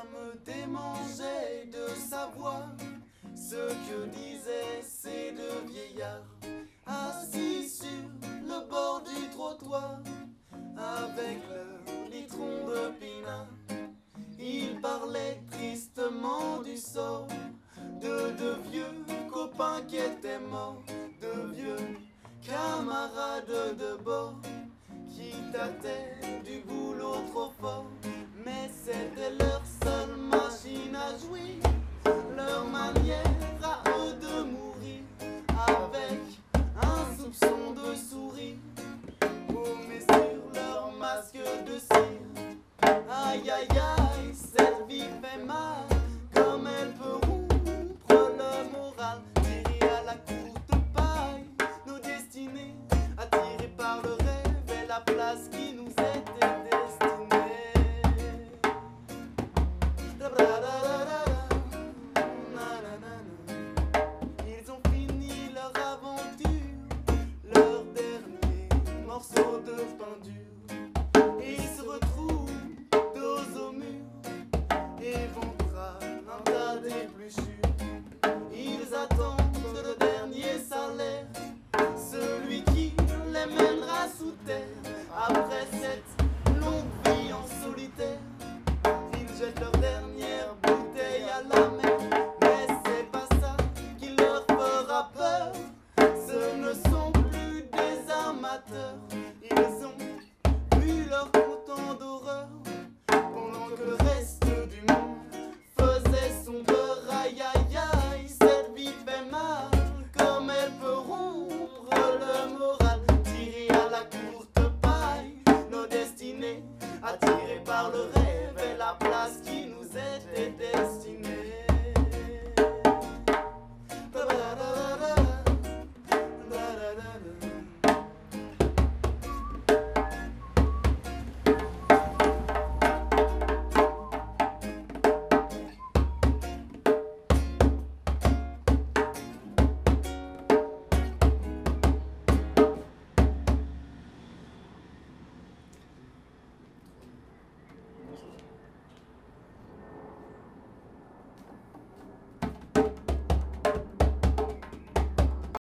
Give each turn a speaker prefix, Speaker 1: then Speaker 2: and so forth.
Speaker 1: Me démangeait de savoir ce que disaient ces deux vieillards assis sur le bord du trottoir avec leur litron de pinard. Ils parlaient tristement du sort de deux vieux copains qui étaient morts, de vieux camarades de bord qui tâtaient du boulot trop Aïe aïe cette vie fait mal, comme elle peut rompre le moral. Tirée à la courte paille, nos destinées, attirées par le rêve et la place qui nous était destinée. Ils ont fini leur aventure, leur dernier morceau de peinture. la place